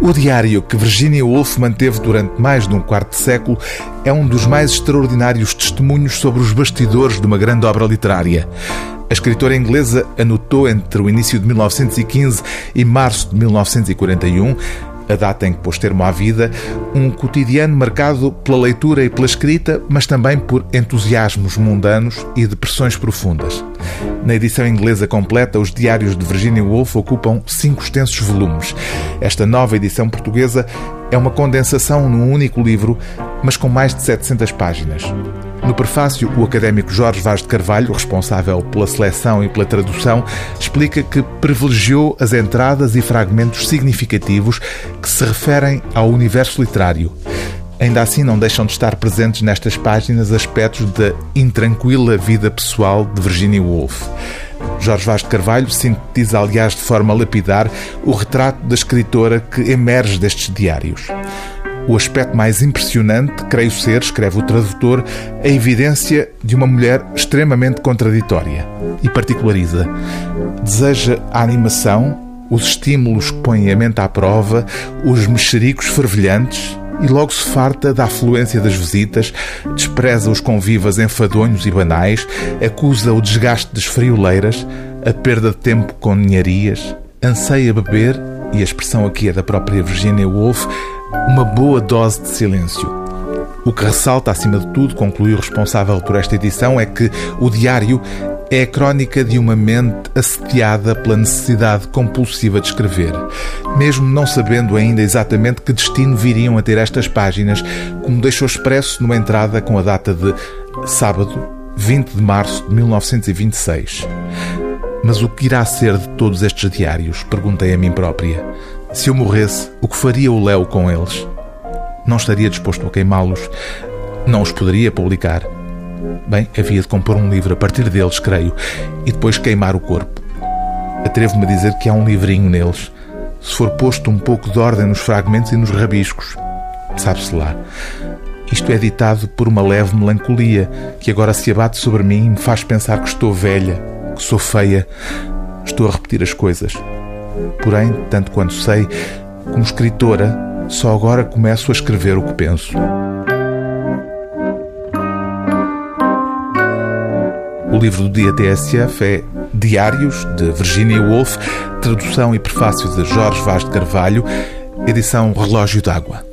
O diário que Virginia Woolf manteve durante mais de um quarto de século é um dos mais extraordinários testemunhos sobre os bastidores de uma grande obra literária. A escritora inglesa anotou entre o início de 1915 e março de 1941 a data em que pôs termo à vida, um cotidiano marcado pela leitura e pela escrita, mas também por entusiasmos mundanos e depressões profundas. Na edição inglesa completa, os diários de Virginia Woolf ocupam cinco extensos volumes. Esta nova edição portuguesa é uma condensação num único livro, mas com mais de 700 páginas. No prefácio, o académico Jorge Vaz de Carvalho, responsável pela seleção e pela tradução, explica que privilegiou as entradas e fragmentos significativos que se referem ao universo literário. Ainda assim, não deixam de estar presentes nestas páginas aspectos da intranquila vida pessoal de Virginia Woolf. Jorge Vaz de Carvalho sintetiza, aliás, de forma lapidar, o retrato da escritora que emerge destes diários. O aspecto mais impressionante, creio ser, escreve o tradutor, a evidência de uma mulher extremamente contraditória e particulariza. Deseja a animação, os estímulos que põem a mente à prova, os mexericos fervilhantes e logo se farta da afluência das visitas, despreza os convivas enfadonhos e banais, acusa o desgaste das frioleiras, a perda de tempo com ninharias, anseia beber, e a expressão aqui é da própria Virginia Woolf, uma boa dose de silêncio. O que ressalta, acima de tudo, concluiu o responsável por esta edição, é que o diário é a crónica de uma mente assediada pela necessidade compulsiva de escrever. Mesmo não sabendo ainda exatamente que destino viriam a ter estas páginas, como deixou expresso numa entrada com a data de sábado, 20 de março de 1926. Mas o que irá ser de todos estes diários? Perguntei a mim própria. Se eu morresse, o que faria o Léo com eles? Não estaria disposto a queimá-los. Não os poderia publicar. Bem, havia de compor um livro a partir deles, creio, e depois queimar o corpo. Atrevo-me a dizer que há um livrinho neles. Se for posto um pouco de ordem nos fragmentos e nos rabiscos, sabe-se lá. Isto é ditado por uma leve melancolia que agora se abate sobre mim e me faz pensar que estou velha, que sou feia. Estou a repetir as coisas. Porém, tanto quanto sei, como escritora, só agora começo a escrever o que penso. Livro do dia TSF é Diários, de Virginia Woolf, tradução e prefácio de Jorge Vaz de Carvalho, edição Relógio d'Água.